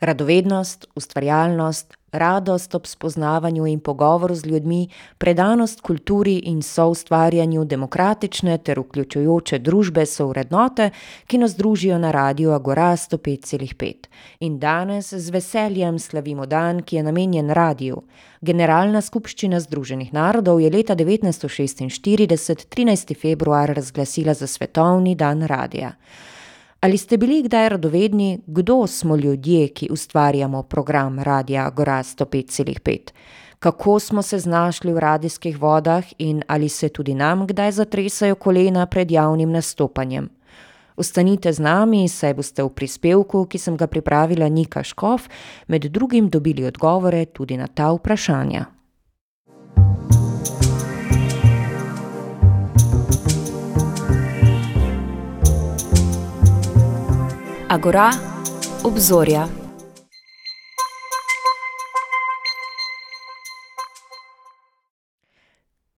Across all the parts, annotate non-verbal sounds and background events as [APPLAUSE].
Radovednost, ustvarjalnost, radost ob spoznavanju in pogovoru z ljudmi, predanost kulturi in soustvarjanju demokratične ter vključujoče družbe so vrednote, ki nas družijo na radiu Agora sto pet celih pet. In danes z veseljem slavimo dan, ki je namenjen radiu. Generalna skupščina Združenih narodov je leta devetnajststo šestinštirideset, trinajsti februar, razglasila za svetovni dan radia. Ali ste bili kdaj radovedni, kdo smo ljudje, ki ustvarjamo program Radia celih pet? Kako smo se znašli v radijskih vodah in ali se tudi nam kdaj zatresajo kolena pred javnim nastopanjem? Ostanite z nami, saj boste v prispevku, ki sem ga pripravila Nika Škof, med drugim dobili odgovore tudi na ta vprašanja. Agora, obzorja.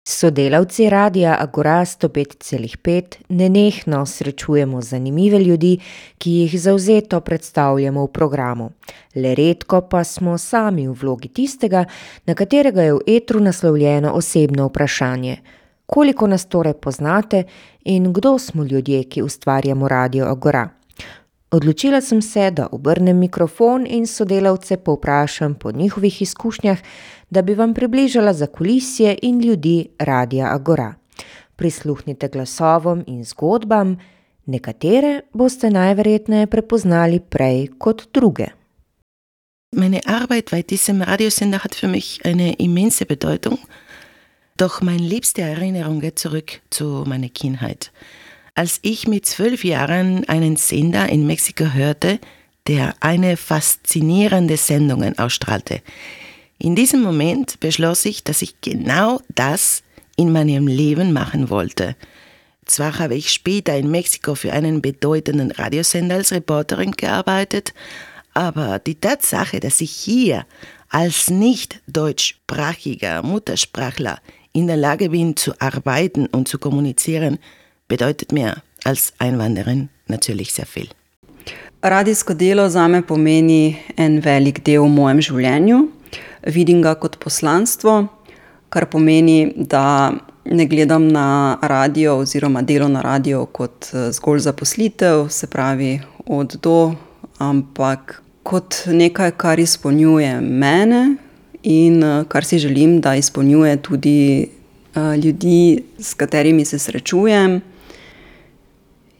Sodelavci Radia Agora sto pet celih pet nenehno srečujemo zanimive ljudi, ki jih zavzeto predstavljamo v programu. Le redko pa smo sami v vlogi tistega, na katerega je v etru naslovljeno osebno vprašanje: "Koliko nas torej poznate in kdo smo ljudje, ki ustvarjamo Radio Agora?" Odločila sem se, da obrnem mikrofon in sodelavce povprašam po njihovih izkušnjah, da bi vam približala zakulisje in ljudi Radia Agora. Prisluhnite glasovom in zgodbam, nekatere boste najverjetneje prepoznali prej kot druge. Meine Arbeit bei diesem Radiosender hat für mich eine immense Bedeutung, doch meine liebste Erinnerung geht zurück zu meiner Kindheit. Als ich mit zwölf Jahren einen Sender in Mexiko hörte, der eine faszinierende Sendung ausstrahlte. In diesem Moment beschloss ich, dass ich genau das in meinem Leben machen wollte. Zwar habe ich später in Mexiko für einen bedeutenden Radiosender als Reporterin gearbeitet, aber die Tatsache, dass ich hier als nicht deutschsprachiger Muttersprachler in der Lage bin zu arbeiten und zu kommunizieren, bedeutet mir als Einwanderin natürlich sehr viel. Radijsko delo zame pomeni en velik del v mojem življenju. Vidim ga kot poslanstvo, kar pomeni, da ne gledam na radio oziroma delo na radiu kot zgolj zaposlitev, se pravi od do, ampak kot nekaj, kar izpolnjuje mene in, kar si želim, da izpolnjuje tudi, ljudi, s katerimi se srečujem.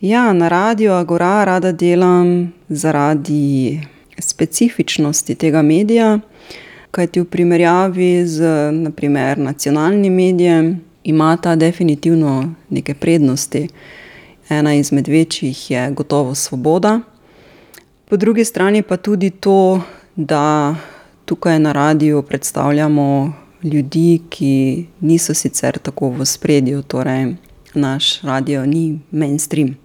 Ja, na Radiu Agora rada delam zaradi specifičnosti tega medija, kajti v primerjavi z na primer nacionalnim medijem ima ta definitivno neke prednosti. Ena izmed večjih je gotovo svoboda, po drugi strani pa tudi to, da tukaj na radiu predstavljamo ljudi, ki niso sicer tako v ospredju, torej naš radio ni mainstream.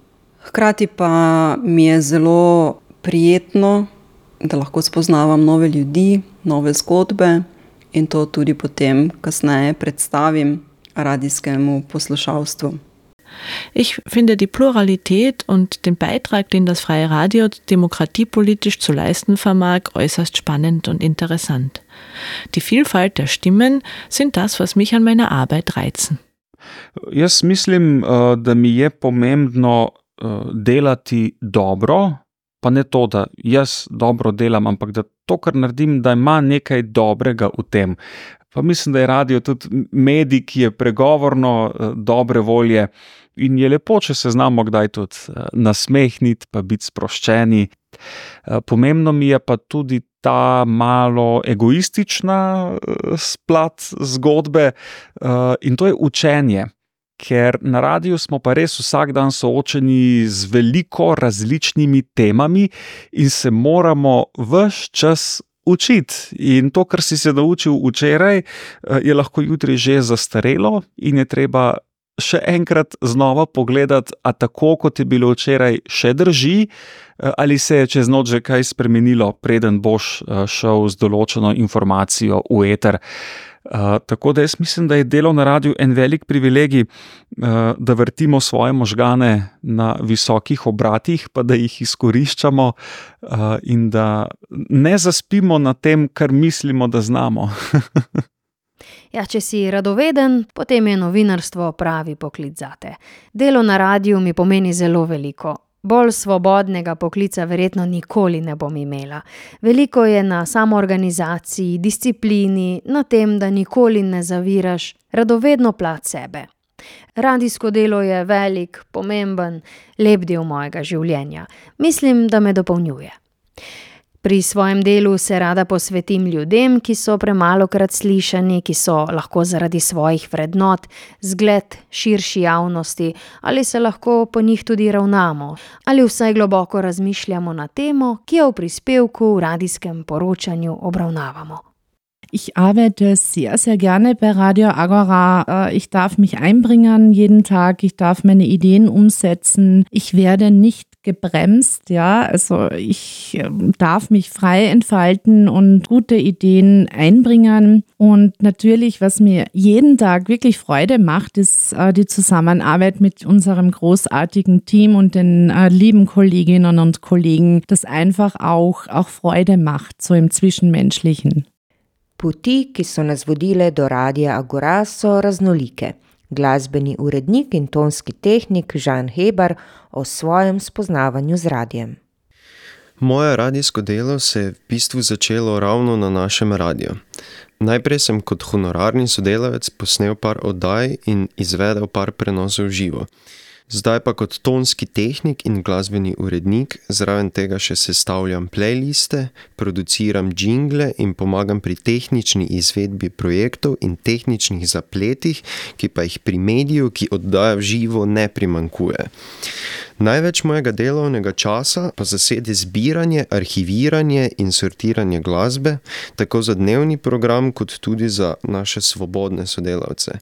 Hkrati pa mi je zelo prijetno, da lahko spoznavam nove ljudi, nove zgodbe in to tudi potem kasneje predstavim radijskemu poslušalstvu. Ich finde die Pluralität und den Beitrag, den das freie Radio demokratiepolitisch zu leisten vermag, äußerst spannend und interessant. Die Vielfalt der Stimmen sind das, was mich an meiner Arbeit reizen. Jaz mislim, da mi je pomembno, delati dobro, pa ne to, da jaz dobro delam, ampak da to, kar naredim, da ima nekaj dobrega v tem. Pa mislim, da je radio tudi medij, ki je pregovorno, dobre volje, in je lepo, če se znamo kdaj tudi, nasmehniti pa biti sproščeni. pomembno mi je pa tudi ta malo egoistična, plat zgodbe, in to je učenje. Ker na radiu smo pa res vsak dan soočeni z veliko različnimi temami in se moramo ves čas učiti. In to, kar si se naučil včeraj, je lahko jutri že zastarelo in je treba še enkrat znova pogledati, a tako kot je bilo včeraj, še drži, eh, ali se je čez noč že kaj spremenilo, preden boš eh, šel z določeno informacijo v eter. Uh, tako da jaz mislim, da je delo na radiju en velik privilegij, uh, da vrtimo svoje možgane na visokih obratih, pa da jih izkoriščamo uh, in da ne zaspimo na tem, kar mislimo, da znamo. [LAUGHS] Ja, če si radoveden, potem je novinarstvo pravi poklic zate. Delo na radiju mi pomeni zelo veliko. Bolj svobodnega poklica verjetno nikoli ne bom imela. Veliko je na samoorganizaciji, disciplini, na tem, da nikoli ne zaviraš, radovedno plat sebe. Radijsko delo je velik, pomemben, lep del mojega življenja. Mislim, da me dopolnjuje. Pri svojem delu se rada posvetim ljudem, ki so premalokrat slišani, ki so lahko zaradi svojih vrednot zgled širši javnosti, ali se lahko po njih tudi ravnamo, ali vsaj globoko razmišljamo na temo, ki jo v prispevku v radijskem poročanju obravnavamo. Ich arbeite sehr, sehr gerne bei Radio Agora. Äh, ich darf mich einbringen jeden Tag. Ich darf meine Ideen umsetzen. Ich werde nicht gebremst, ja. Also ich ähm, darf mich frei entfalten und gute Ideen einbringen. Und natürlich, was mir jeden Tag wirklich Freude macht, ist äh, die Zusammenarbeit mit unserem großartigen Team und den äh, lieben Kolleginnen und Kollegen, das einfach auch, auch Freude macht, so im Zwischenmenschlichen. Poti, ki so nas vodile do radia Agora, so raznolike. Glasbeni urednik in tonski tehnik Žan Hebar o svojem spoznavanju z radijem. Moje radijsko delo se je v bistvu začelo ravno na našem radiju. Najprej sem kot honorarni sodelavec posnel par oddaj in izvedel par prenosov živo. Zdaj pa kot tonski tehnik in glasbeni urednik, zraven tega še sestavljam playliste, produciram jingle in pomagam pri tehnični izvedbi projektov in tehničnih zapletih, ki pa jih pri mediju, ki oddaja v živo, ne primankuje. Največ mojega delovnega časa pa zasede zbiranje, arhiviranje in sortiranje glasbe, tako za dnevni program, kot tudi za naše svobodne sodelavce.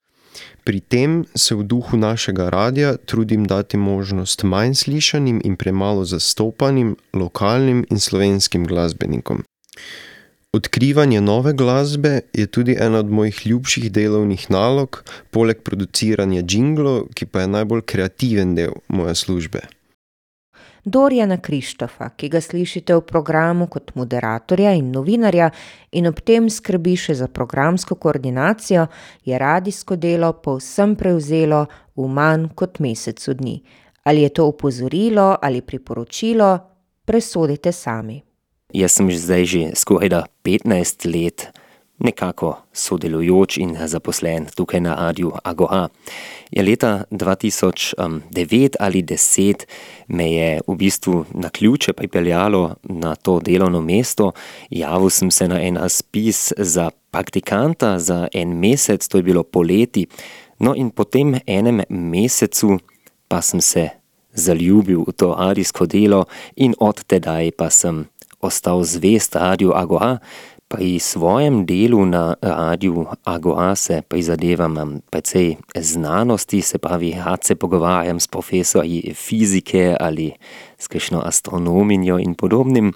Pri tem se v duhu našega radia trudim dati možnost manj slišanim in premalo zastopanim lokalnim in slovenskim glasbenikom. Odkrivanje nove glasbe je tudi ena od mojih ljubših delovnih nalog, poleg produciranja jinglov, ki pa je najbolj kreativen del moje službe. Dorjana Krištofa, ki ga slišite v programu kot moderatorja in novinarja, in ob tem skrbi še za programsko koordinacijo, je radijsko delo povsem prevzelo v manj kot mesecu dni. Ali je to opozorilo ali priporočilo, presodite sami. Jaz sem zdaj že skoraj 15 let nekako sodelujoč in zaposlen tukaj na Radiu Agora. Je leta 2009 ali 2010 me je v bistvu na ključe pripeljalo na to delovno mesto. Javil sem se na en razpis za praktikanta za en mesec, to je bilo poleti. No in po tem enem mesecu pa sem se zaljubil v to radijsko delo in od tedaj pa sem ostal zvest Radiu Agora, Pri svojem delu na radiju Agora se prizadevam precej znanosti, se pravi, rad se pogovarjam s profesorji fizike ali s kakšno astronominjo in podobnim.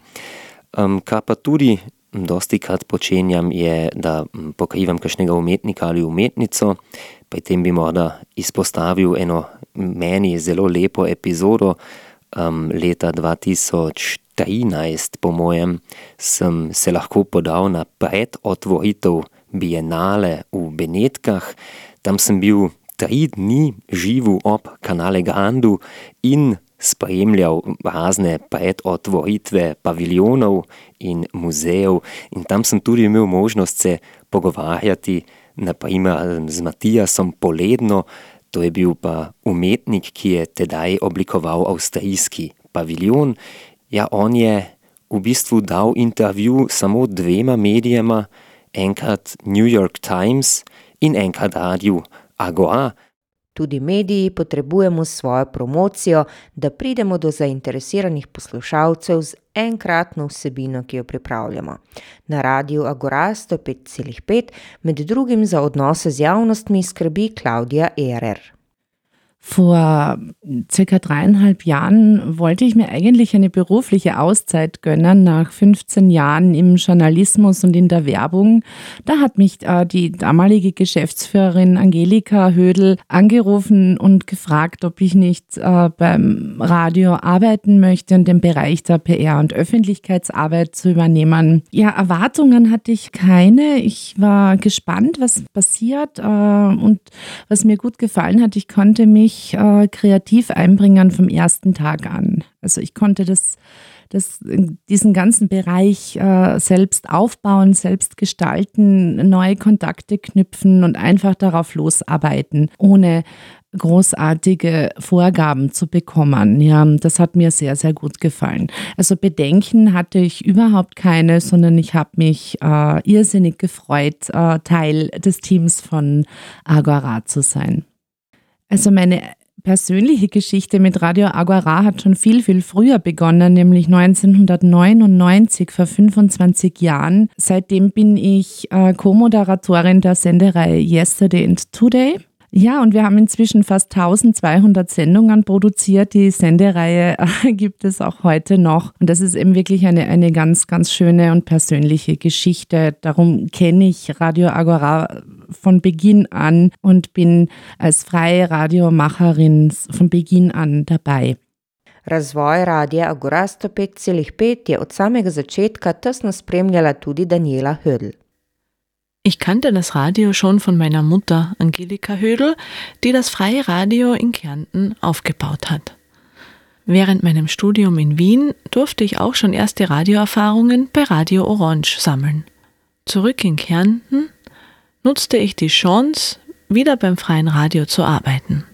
Um, kar pa tudi dosti krat počenjam, je, da pokrivam kakšnega umetnika ali umetnico. Pri tem bi morda izpostavil eno meni zelo lepo epizodo um, leta 2004. 2013, po mojem, sem se lahko podal na predotvoritev Bienale v Benetkah. Tam sem bil tri dni živel ob kanale Grandu in spremljal razne predotvoritve paviljonov in muzejev. In tam sem tudi imel možnost se pogovarjati, naprimer z Matijasom Poledno, to je bil pa umetnik, ki je tedaj oblikoval avstrijski paviljon Ja, on je v bistvu dal intervju samo dvema medijema, enkrat New York Times in enkrat Radio Agora. Tudi mediji potrebujemo svojo promocijo, da pridemo do zainteresiranih poslušalcev z enkratno vsebino, ki jo pripravljamo. Na radiju Agora 105,5 med drugim za odnose z javnostmi skrbi Klaudija Erer. Vor circa dreieinhalb Jahren wollte ich mir eigentlich eine berufliche Auszeit gönnen nach 15 Jahren im Journalismus und in der Werbung. Da hat mich äh, die damalige Geschäftsführerin Angelika Hödel angerufen und gefragt, ob ich nicht äh, beim Radio arbeiten möchte und den Bereich der PR und Öffentlichkeitsarbeit zu übernehmen. Ja, Erwartungen hatte ich keine. Ich war gespannt, was passiert äh, und was mir gut gefallen hat, ich konnte mich mich äh, kreativ einbringen vom ersten Tag an. Also ich konnte das, das diesen ganzen Bereich äh, selbst aufbauen, selbst gestalten, neue Kontakte knüpfen und einfach darauf losarbeiten, ohne großartige Vorgaben zu bekommen. Ja, das hat mir sehr, sehr gut gefallen. Also Bedenken hatte ich überhaupt keine, sondern ich habe mich äh, irrsinnig gefreut, äh, Teil des Teams von Agora zu sein. Also meine persönliche Geschichte mit Radio Aguara hat schon viel, viel früher begonnen, nämlich 1999, vor 25 Jahren. Seitdem bin ich äh, Co-Moderatorin der Sendereihe Yesterday and Today. Ja, und wir haben inzwischen fast 1200 Sendungen produziert. Die Sendereihe [LAUGHS] gibt es auch heute noch. Und das ist eben wirklich eine, eine ganz, ganz schöne und persönliche Geschichte. Darum kenne ich Radio Agora von Beginn an und bin als freie Radiomacherin von Beginn an dabei. Razvoj radia Agora 105,5 je od samega začetka tesno spremljala tudi Daniela Hödl. Ich kannte das Radio schon von meiner Mutter, Angelika Hödel, die das freie Radio in Kärnten aufgebaut hat. Während meinem Studium in Wien durfte ich auch schon erste Radioerfahrungen bei Radio Orange sammeln. Zurück in Kärnten nutzte ich die Chance, wieder beim freien Radio zu arbeiten.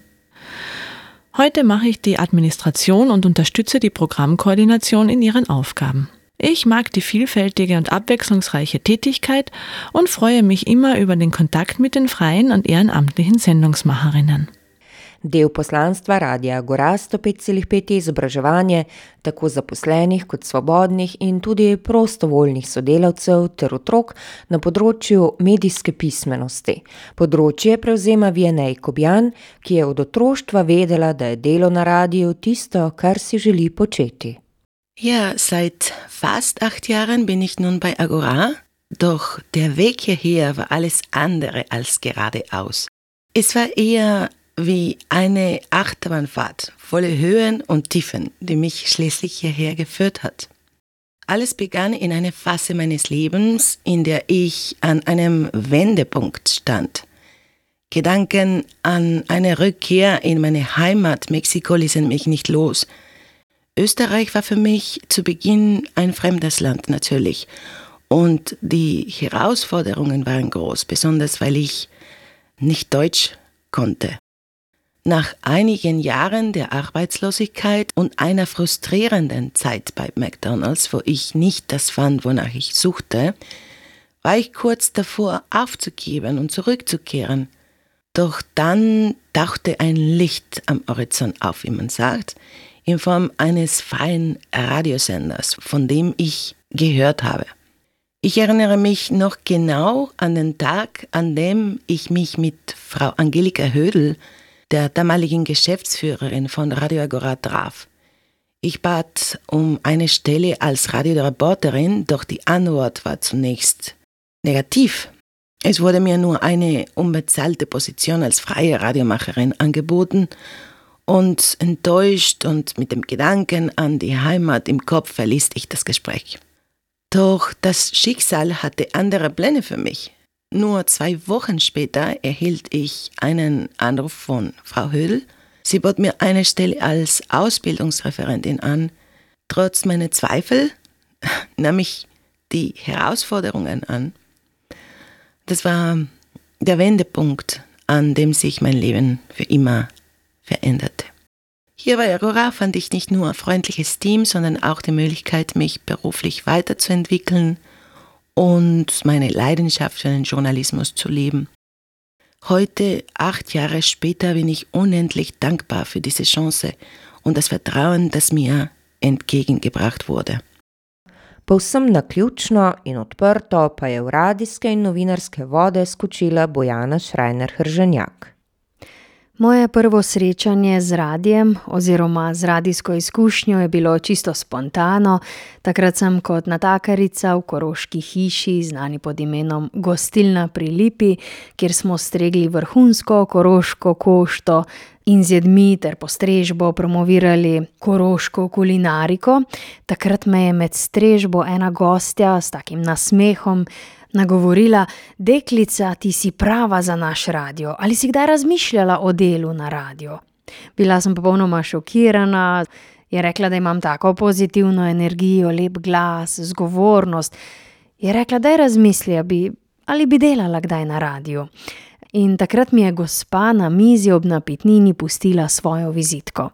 Heute mache ich die Administration und unterstütze die Programmkoordination in ihren Aufgaben. Ich mag die vielfältige und abwechslungsreiche Tätigkeit und freue mich immer über den Kontakt mit den freien und ehrenamtlichen Sendungsmacherinnen. Del poslanstva Radia Gora 105,5 je izobraževanje tako zaposlenih kot svobodnih in tudi prostovoljnih sodelavcev ter otrok na področju medijske pismenosti. Področje prevzema Vienej Kobjan, ki je od otroštva vedela, da je delo na radiju tisto, kar si želi početi. Ja, seit fast acht Jahren bin ich nun bei Agora, doch der Weg hierher war alles andere als geradeaus. Es war eher wie eine Achterbahnfahrt, volle Höhen und Tiefen, die mich schließlich hierher geführt hat. Alles begann in einer Phase meines Lebens, in der ich an einem Wendepunkt stand. Gedanken an eine Rückkehr in meine Heimat Mexiko ließen mich nicht los – Österreich war für mich zu Beginn ein fremdes Land natürlich. Und die Herausforderungen waren groß, besonders weil ich nicht Deutsch konnte. Nach einigen Jahren der Arbeitslosigkeit und einer frustrierenden Zeit bei McDonald's, wo ich nicht das fand, wonach ich suchte, war ich kurz davor aufzugeben und zurückzukehren. Doch dann tauchte ein Licht am Horizont auf, wie man sagt in Form eines freien Radiosenders, von dem ich gehört habe. Ich erinnere mich noch genau an den Tag, an dem ich mich mit Frau Angelika Hödel, der damaligen Geschäftsführerin von Radio Agora, traf. Ich bat um eine Stelle als Radioreporterin, doch die Antwort war zunächst negativ. Es wurde mir nur eine unbezahlte Position als freie Radiomacherin angeboten und enttäuscht und mit dem Gedanken an die Heimat im Kopf verließ ich das Gespräch. Doch das Schicksal hatte andere Pläne für mich. Nur zwei Wochen später erhielt ich einen Anruf von Frau Hödel. Sie bot mir eine Stelle als Ausbildungsreferentin an. Trotz meiner Zweifel [LAUGHS] nahm ich die Herausforderungen an. Das war der Wendepunkt, an dem sich mein Leben für immer veränderte. Hier bei Aurora fand ich nicht nur ein freundliches Team, sondern auch die Möglichkeit, mich beruflich weiterzuentwickeln und meine Leidenschaft für den Journalismus zu leben. Heute, acht Jahre später, bin ich unendlich dankbar für diese Chance und das Vertrauen, das mir entgegengebracht wurde. Povsem naključno in odprto pa je v radijske in novinarske vode skočila Bojana Šrajner Hrženjak. Moje prvo srečanje z radijem oziroma z radijsko izkušnjo je bilo čisto spontano. Takrat sem kot natakarica v koroški hiši, znani pod imenom Gostilna pri Lipi, kjer smo stregli vrhunsko koroško košto in z jedmi ter postrežbo promovirali koroško kulinariko. Takrat me je med strežbo ena gostja s takim nasmehom nagovorila: Deklica, ti si prava za naš radio. Ali si kdaj razmišljala o delu na radiu? Bila sem popolnoma šokirana. Je rekla, da imam tako pozitivno energijo, lep glas, zgovornost. Je rekla, da je razmislila, bi, ali bi delala kdaj na radiu. In takrat mi je gospa na mizi ob napitnini pustila svojo vizitko.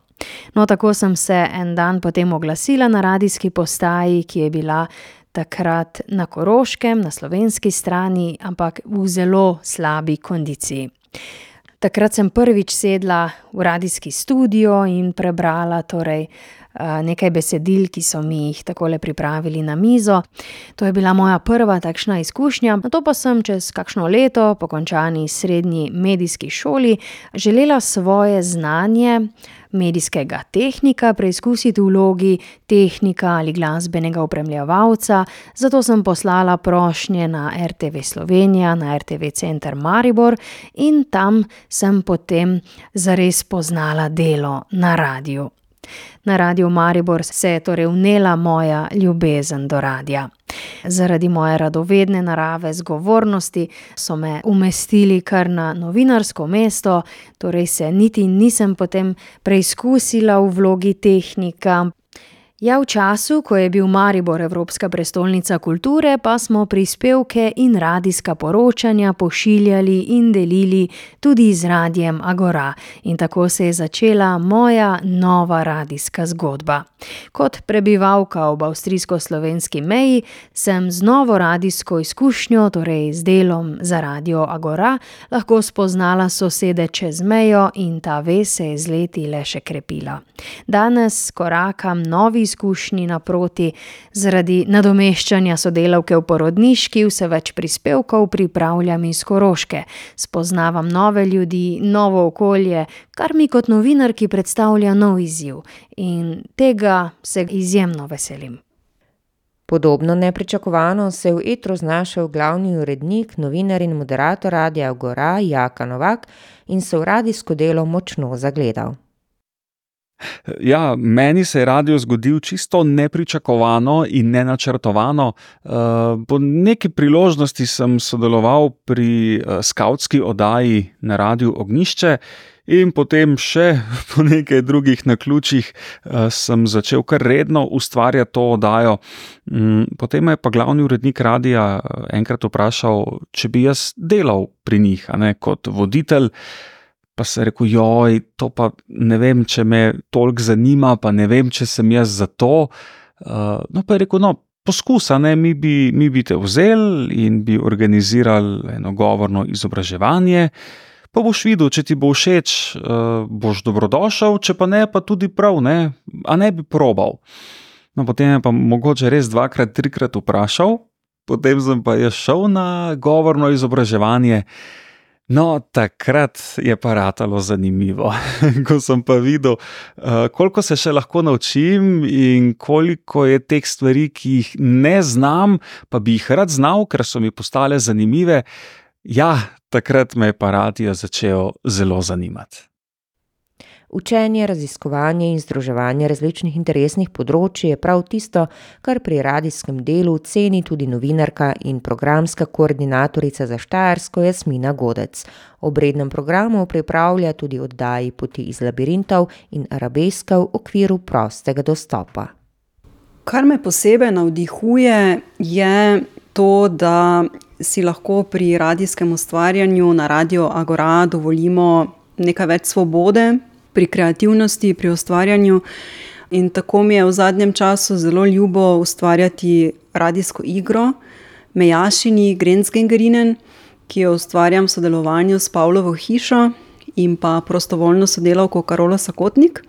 No, tako sem se en dan potem oglasila na radijski postaji, ki je bila takrat na Koroškem, na slovenski strani, ampak v zelo slabi kondiciji. Takrat sem prvič sedla v radijski studio in prebrala torej, nekaj besedil, ki so mi jih takole pripravili na mizo. To je bila moja prva takšna izkušnja, nato pa sem čez kakšno leto po končani srednji medijski šoli želela svoje znanje medijskega tehnika preizkusiti v vlogi tehnika ali glasbenega opremljevalca, zato sem poslala prošnje na RTV Slovenija, na RTV center Maribor in tam sem potem zares spoznala delo na radiu. Na radiu Maribor se je torej vnela moja ljubezen do radia. Zaradi moje radovedne narave, zgovornosti so me umestili kar na novinarsko mesto, torej se niti nisem potem preizkusila v vlogi tehnika. Ja, v času, ko je bil Maribor evropska prestolnica kulture, pa smo prispevke in radijska poročanja pošiljali in delili tudi z radiem Agora. In tako se je začela moja nova radijska zgodba. Kot prebivalka ob avstrijsko-slovenski meji sem z novo radijsko izkušnjo, torej z delom za radio Agora, lahko spoznala sosede čez mejo in ta vez se je z leti le še krepila. Danes korakam novi izkušnji naproti, zaradi nadomeščanja sodelavke v porodniški vse več prispevkov pripravljam iz Koroške. Spoznavam nove ljudi, novo okolje, kar mi kot novinarki predstavlja nov izziv. In tega se izjemno veselim. Podobno nepričakovano se je v etru znašel glavni urednik, novinar in moderator radia Agora, Jaka Novak, in se v radijsko delo močno zagledal. Ja, meni se je radio zgodil čisto nepričakovano in nenačrtovano. Po neki priložnosti sem sodeloval pri skavtski oddaji na radiu Ognišče in potem še [LAUGHS] po nekaj drugih naključjih sem začel kar redno ustvarjati to oddajo. Potem me je pa glavni urednik radia enkrat vprašal, če bi jaz delal pri njih, ne, kot voditelj. Pa sem rekel: "Joj, to pa ne vem, če me toliko zanima, pa ne vem, če sem jaz za to." no, pa je rekel: "No, poskus, a ne, mi bi, mi bi te vzeli in bi organizirali eno govorno izobraževanje. Pa boš videl, če ti bo všeč, boš dobrodošel, če pa ne, pa tudi prav, ne. A ne bi probal?" No, potem je pa mogoče res dvakrat, trikrat vprašal, potem sem pa jaz šel na govorno izobraževanje. No, takrat je pa ratalo zanimivo, [LAUGHS] ko sem pa videl, koliko se še lahko naučim in koliko je teh stvari, ki jih ne znam, pa bi jih rad znal, ker so mi postale zanimive. Ja, takrat me je pa radio začel zelo zanimati. Učenje, raziskovanje in združevanje različnih interesnih področij je prav tisto, kar pri radijskem delu ceni tudi novinarka in programska koordinatorica za Štajersko Jasmina Godec. Ob rednem programu pripravlja tudi oddaji Poti iz labirintov in Arabeska v okviru prostega dostopa. Kar me posebej navdihuje, je to, da si lahko pri radijskem ustvarjanju na radiu Agora dovolimo nekaj več svobode pri kreativnosti, pri ustvarjanju. In tako mi je v zadnjem času zelo ljubo ustvarjati radijsko igro Mejašini Grenzgängerinnen, ki jo ustvarjam v sodelovanju s Pavlovo hišo in pa prostovoljno sodelavko Karolo Sokotnik.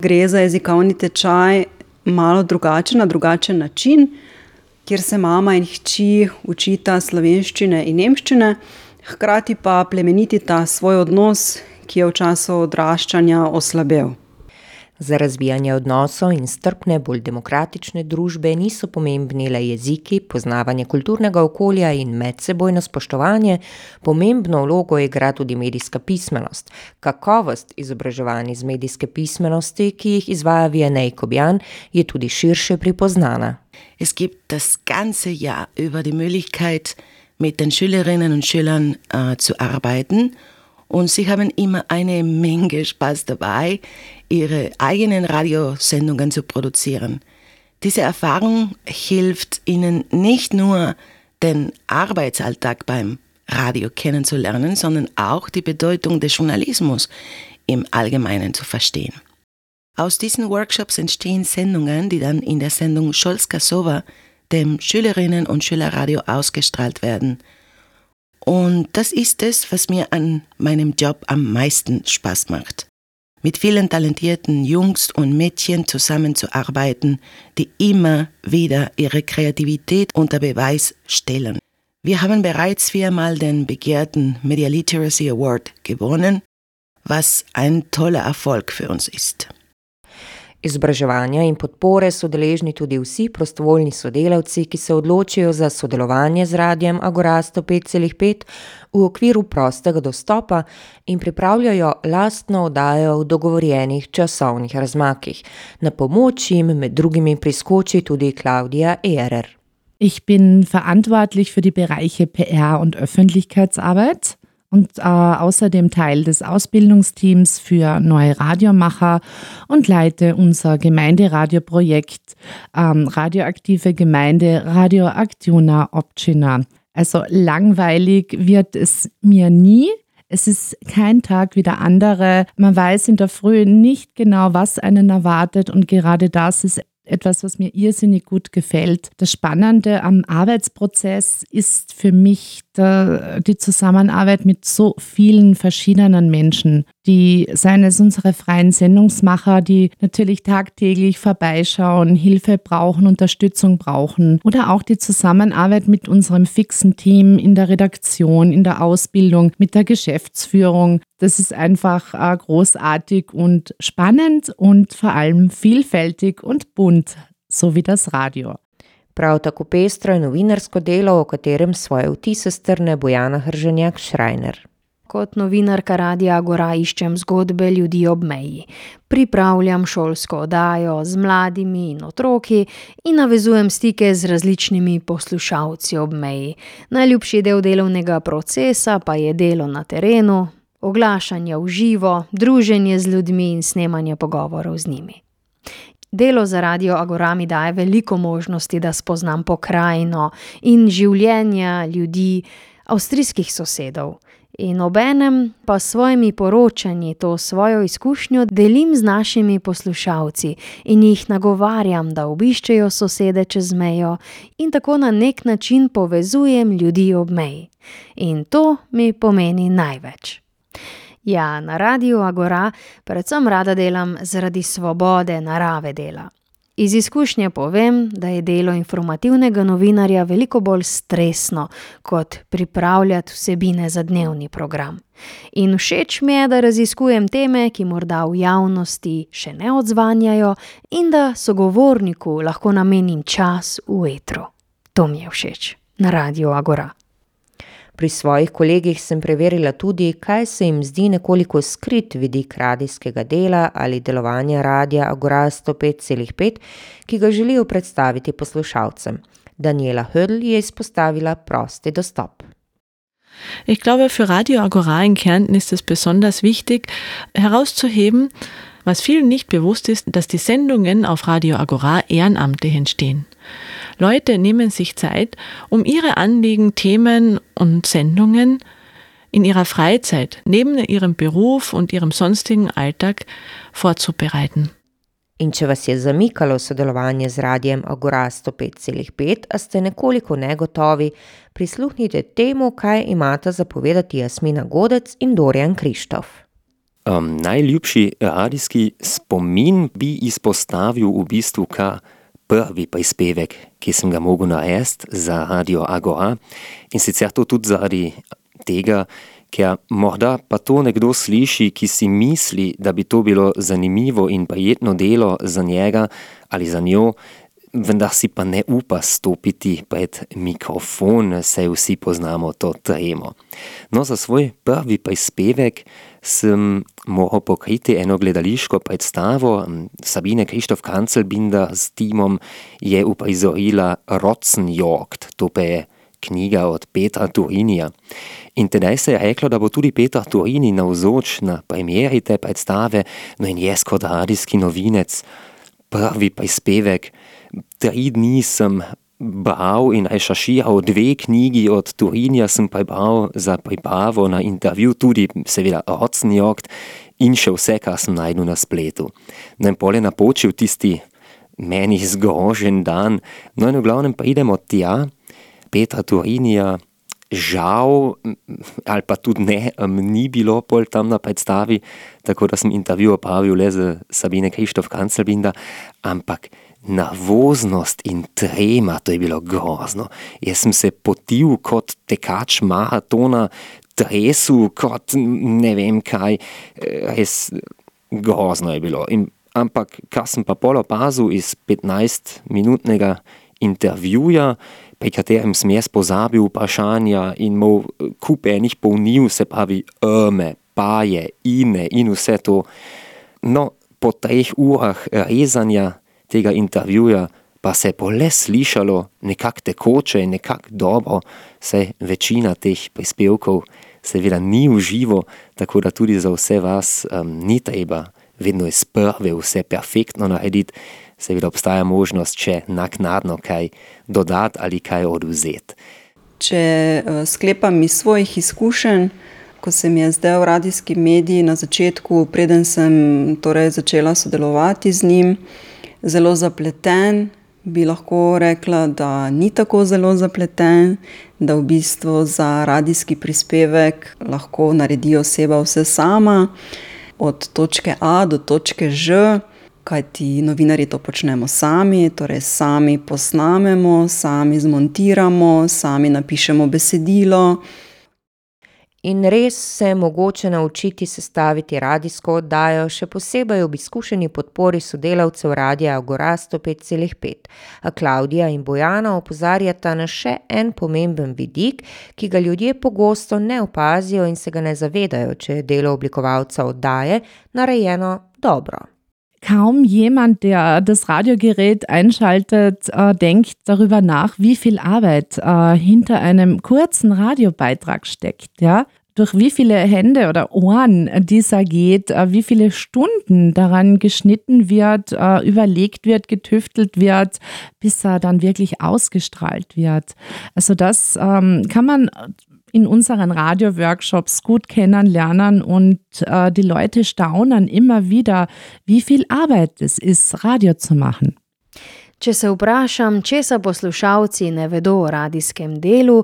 Gre za jezikovni tečaj malo drugačen, na drugačen način, kjer se mama in hči učita slovenščine in nemščine, hkrati pa plemenitita svoj odnos, ki je v času odraščanja oslabel. Za razvijanje odnosov in strpne, bolj demokratične družbe niso pomembni le jeziki, poznavanje kulturnega okolja in medsebojno spoštovanje, pomembno vlogo igra tudi medijska pismenost. Kakovost izobraževanja iz medijske pismenosti, ki jih izvaja Vianney Kobjan, je tudi širše pripoznana. Es gibt das ganze Jahr über die Möglichkeit, mit den Schülerinnen und Schülern äh, zu arbeiten. Und sie haben immer eine Menge Spaß dabei, ihre eigenen Radiosendungen zu produzieren. Diese Erfahrung hilft ihnen nicht nur, den Arbeitsalltag beim Radio kennenzulernen, sondern auch die Bedeutung des Journalismus im Allgemeinen zu verstehen. Aus diesen Workshops entstehen Sendungen, die dann in der Sendung Scholska Sova, dem Schülerinnen- und Schülerradio, ausgestrahlt werden – und das ist es, was mir an meinem Job am meisten Spaß macht. Mit vielen talentierten Jungs und Mädchen zusammenzuarbeiten, die immer wieder ihre Kreativität unter Beweis stellen. Wir haben bereits viermal den begehrten Media Literacy Award gewonnen, was ein toller Erfolg für uns ist. Izobraževanja in podpore so deležni tudi vsi prostovoljni sodelavci, ki se odločijo za sodelovanje z radijem Agora 105,5 v okviru prostega dostopa in pripravljajo lastno oddajo v dogovorjenih časovnih razmakih. Na pomoč jim med drugimi priskoči tudi Klaudija Ehrer. Ich bin verantwortlich für die Bereiche PR und Öffentlichkeitsarbeit. Und äh, außerdem Teil des Ausbildungsteams für neue Radiomacher und leite unser Gemeinderadioprojekt ähm, Radioaktive Gemeinde Radio Actiona Opcina. Also langweilig wird es mir nie. Es ist kein Tag wie der andere. Man weiß in der Früh nicht genau, was einen erwartet und gerade das ist etwas, was mir irrsinnig gut gefällt. Das Spannende am Arbeitsprozess ist für mich der, die Zusammenarbeit mit so vielen verschiedenen Menschen, die seien es unsere freien Sendungsmacher, die natürlich tagtäglich vorbeischauen, Hilfe brauchen, Unterstützung brauchen oder auch die Zusammenarbeit mit unserem fixen Team in der Redaktion, in der Ausbildung, mit der Geschäftsführung. Das ist einfach äh, großartig und spannend und vor allem vielfältig und bunt, so wie das Radio. Prav tako pestro je novinarsko delo, o katerem svoje vtise strne Bojana Hrženjak Šrajner. Kot novinarka Radia Gora iščem zgodbe ljudi ob meji. Pripravljam šolsko oddajo z mladimi in otroki in navezujem stike z različnimi poslušalci ob meji. Najljubši del delovnega procesa pa je delo na terenu, oglašanje v živo, druženje z ljudmi in snemanje pogovorov z njimi. Delo za radio Agora mi daje veliko možnosti, da spoznam pokrajino in življenja ljudi, avstrijskih sosedov. In obenem pa s svojimi poročanji to svojo izkušnjo delim z našimi poslušalci in jih nagovarjam, da obiščejo sosede čez mejo in tako na nek način povezujem ljudi ob meji. In to mi pomeni največ. Ja, na radiju Agora predvsem rada delam zaradi svobode narave dela. Iz izkušnje povem, da je delo informativnega novinarja veliko bolj stresno, kot pripravljati vsebine za dnevni program. In všeč mi je, da raziskujem teme, ki morda v javnosti še ne odzvanjajo, in da sogovorniku lahko namenim čas v etru. To mi je všeč na radiju Agora. Pri svojih kolegih sem preverila tudi, kaj se jim zdi nekoliko skrit vidik radijskega dela ali delovanja radia Agora 105,5, ki ga želijo predstaviti poslušalcem. Daniela Hödl je izpostavila prosti dostop. Ich glaube, für Radio Agora in Kärnten ist es besonders wichtig, herauszuheben, was vielen nicht bewusst ist, dass die Sendungen auf Radio Agora ehrenamtlich entstehen. Leute nehmen sich Zeit, um ihre Anliegen, Themen und Sendungen in ihrer Freizeit neben ihrem Beruf und ihrem sonstigen Alltag vorzubereiten. In če vas je zamikalo sodelovanje z radijem Agora 105,5, a ste nekoliko negotovi, prisluhnite temu, kaj imata zapovedati Jasmina Godec in Dorian Krištof. Um, najljubši radijski spomin bi izpostavil v bistvu, kaj prvi prispevek, ki sem ga mogel narediti za Radio Agora. In sicer to tudi zaradi tega, ker morda pa to nekdo sliši, ki si misli, da bi to bilo zanimivo in prijetno delo za njega ali za njo, vendar si pa ne upa stopiti pred mikrofon, saj vsi poznamo to tremo. No, za svoj prvi prispevek sem moral pokriti eno gledališko predstavo. Sabine Krištof Kancelbinder s timom je uprizorila Rotzenjorgt, to pa je knjiga od Petra Turinija. In tedaj se je reklo, da bo tudi Petar Turini navzoč na premieri te predstave, no in jaz kot radijski novinec, prvi prispevek, tri dni sem bral in rešaširal dve knjigi od Turinja, sem prebral za pripravo na intervju, tudi seveda Rotzenjogt in še vse, kar sem najdel na spletu. No in pol je napočil tisti meni zgrožen dan, no in v glavnem pridemo tja, Petra Turinija, žal, ali pa tudi ne, ni bilo pol tam na predstavi, tako da sem intervju opravil le z Sabine Krištof Kancelbinda, ampak navoznost in trema, to je bilo grozno. Jaz sem se potil kot tekač maratona, tresu kot ne vem kaj, res grozno je bilo. In, ampak, kar sem pa pol opazil iz 15-minutnega intervjuja, pri katerem sem jaz pozabil vprašanja in imel kup enih polnil, se pravi, eme, paje, ine in vse to. No, po treh urah rezanja tega intervjuja, pa se po le slišalo nekako tekoče in nekako dobro, saj večina teh prispevkov seveda ni v živo, tako da tudi za vse vas um, ni treba vedno iz prve vse perfektno narediti, seveda obstaja možnost, če naknadno kaj dodati ali kaj oduzeti. Če uh, sklepam iz svojih izkušenj, ko se mi je zdel radijski medij na začetku, preden sem torej začela sodelovati z njim, zelo zapleten, bi lahko rekla, da ni tako zelo zapleten, da v bistvu za radijski prispevek lahko naredi oseba vse sama, od točke A do točke Ž, kajti novinari to počnemo sami, torej sami posnamemo, sami zmontiramo, sami napišemo besedilo. In res se je mogoče naučiti sestaviti radijsko oddajo, še posebej ob izkušeni podpori sodelavcev Radia Agora 105,5. A Klaudija in Bojana opozarjata na še en pomemben vidik, ki ga ljudje pogosto ne opazijo in se ga ne zavedajo, če je delo oblikovalca oddaje narejeno dobro. Kaum jemand, der das Radiogerät einschaltet, äh, denkt darüber nach, wie viel Arbeit äh, hinter einem kurzen Radiobeitrag steckt, ja. Durch wie viele Hände oder Ohren dieser geht, äh, wie viele Stunden daran geschnitten wird, äh, überlegt wird, getüftelt wird, bis er dann wirklich ausgestrahlt wird. Also das ähm, kann man in unseren Radio-Workshops gut kennenlernen und äh, die Leute staunen immer wieder, wie viel Arbeit es ist, Radio zu machen. Če se vprašam, česa poslušalci ne vedo o radijskem delu,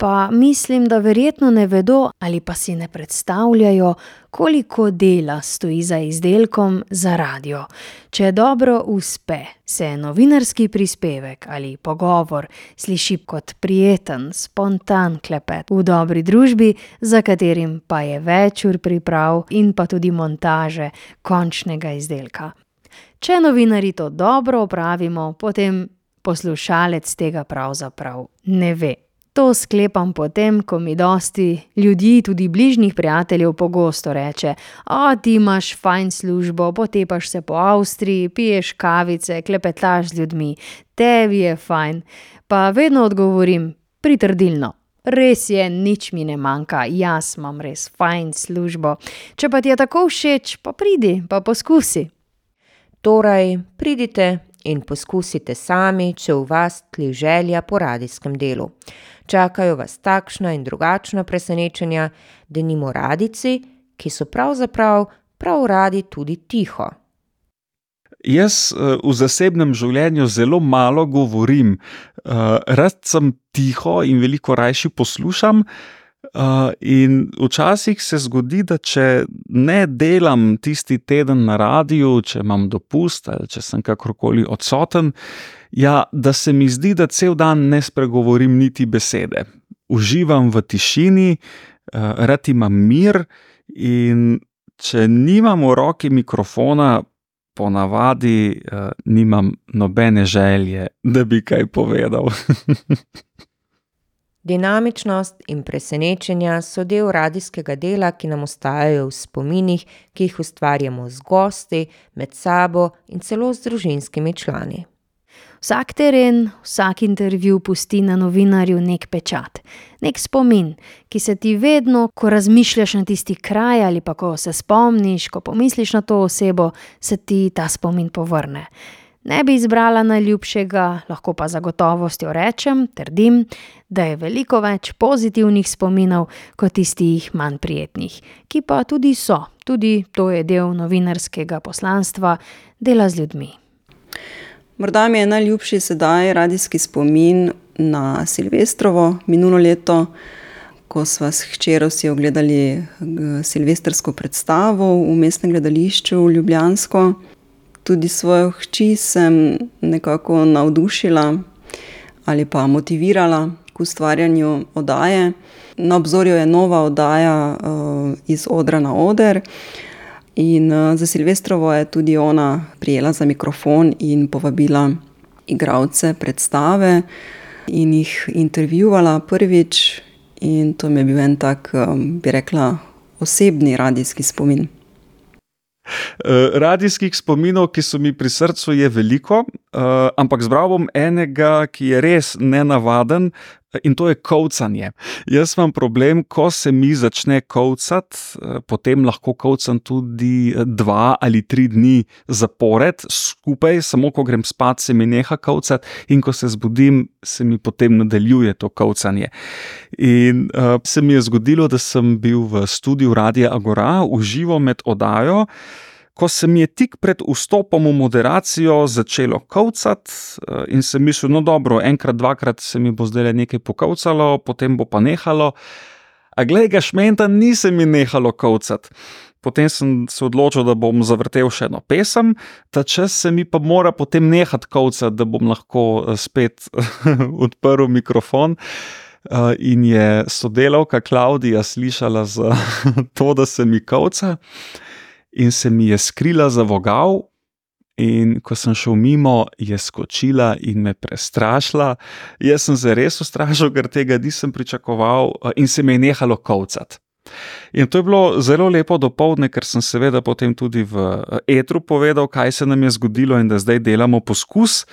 pa mislim, da verjetno ne vedo ali pa si ne predstavljajo, koliko dela stoji za izdelkom za radio. Če dobro uspe, se novinarski prispevek ali pogovor sliši kot prijeten, spontan klepet v dobri družbi, za katerim pa je več ur priprav in pa tudi montaže končnega izdelka. Če novinari to dobro opravimo, potem poslušalec tega pravzaprav ne ve. To sklepam potem, ko mi dosti ljudi, tudi bližnjih prijateljev, pogosto reče: O, ti imaš fajn službo, potepaš se po Avstriji, piješ kavice, klepetaš z ljudmi, tebi je fajn. Pa vedno odgovorim pritrdilno. Res je, nič mi ne manjka, jaz imam res fajn službo. Če pa ti je tako všeč, pa pridi, pa poskusi. Torej, pridite in poskusite sami, če v vas tli želja po radijskem delu. Čakajo vas takšna in drugačna presenečenja, denimo radijci, ki so pravzaprav prav radi tudi tiho. Jaz v zasebnem življenju zelo malo govorim, rad sem tiho in veliko rajši poslušam. In včasih se zgodi, da če ne delam tisti teden na radiju, če imam dopust ali če sem kakorkoli odsoten, ja, da se mi zdi, da cel dan ne spregovorim niti besede. Uživam v tišini, rad imam mir in če nimam v roki mikrofona, ponavadi uh, nimam nobene želje, da bi kaj povedal. [LAUGHS] Dinamičnost in presenečenja so del radijskega dela, ki nam ostajajo v spominih, ki jih ustvarjamo z gosti, med sabo in celo z družinskimi člani. Vsak teren, vsak intervju pusti na novinarju nek pečat, nek spomin, ki se ti vedno, ko razmišljaš na tisti kraj ali pa ko se spomniš, ko pomisliš na to osebo, se ti ta spomin povrne. Ne bi izbrala najljubšega, lahko pa za gotovostjo rečem, trdim, da je veliko več pozitivnih spominov kot tistih manj prijetnih, ki pa tudi so, tudi to je del novinarskega poslanstva, dela z ljudmi. Morda mi je najljubši sedaj radijski spomin na Silvestrovo minulo leto, ko smo s hčerjo si ogledali silvestrsko predstavo v mestnem gledališču Ljubljansko. Tudi svojo hči sem nekako navdušila ali pa motivirala k ustvarjanju oddaje. Na obzorju je nova oddaja uh, iz odra na oder. In uh, za Silvestrovo je tudi ona prijela za mikrofon in povabila igralce predstave in jih intervjuvala prvič. In to mi je bil en tak, um, bi rekla, osebni radijski spomin. Uh, radijskih spominov, ki so mi pri srcu, je veliko, uh, ampak zbral bom enega, ki je res nenavaden, In to je kovcanje. Jaz imam problem, ko se mi začne kovcati, eh, potem lahko kovcam tudi eh, dva ali tri dni zapored, skupaj, samo ko grem spat, se mi neha kovcati, in ko se zbudim, se mi potem nadaljuje to kovcanje. In uh, se mi je zgodilo, da sem bil v studiu Radia Agora, uživo med oddajo ko se mi je tik pred vstopom v moderacijo začelo kavcati eh, in sem mislil, no dobro, enkrat, dvakrat se mi bo zdaj nekaj pokavcalo, potem bo pa nehalo. A glej ga, šmenta, ni se mi nehalo kavcati. Potem sem se odločil, da bom zavrtel še eno pesem, ta čas se mi pa mora potem nehati kavcati, da bom lahko eh, spet [LAUGHS] odprl mikrofon. Uh, in je sodelavka Klaudija slišala za [LAUGHS] to, da se mi kavca in se mi je skrila za vogal. In ko sem šel mimo, je skočila in me prestrašila. Jaz sem se res ustrašil, ker tega nisem pričakoval, in se mi je nehalo kovcati. In to je bilo zelo lepo dopoledne, ker sem seveda potem tudi v etru povedal, kaj se nam je zgodilo in da zdaj delamo poskus,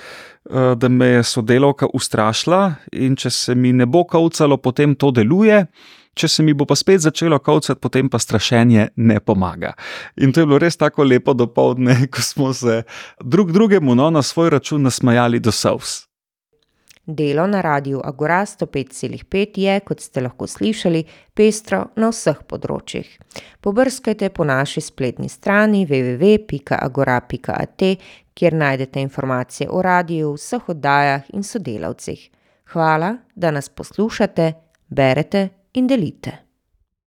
da me je sodelovka ustrašila in če se mi ne bo kovcalo, potem to deluje če se mi bo pa spet začelo kavcati, potem pa strašenje ne pomaga. In to je bilo res tako lepo dopoledne, [LAUGHS] ko smo se drug drugemu no, na svoj račun nasmajali do sovs. Delo na radiju Agora 105,5 je, kot ste lahko slišali, pestro na vseh področjih. Pobrskajte po naši spletni strani www.agora.at, kjer najdete informacije o radiju, vseh oddajah in sodelavcih. Hvala, da nas poslušate, berete in delite.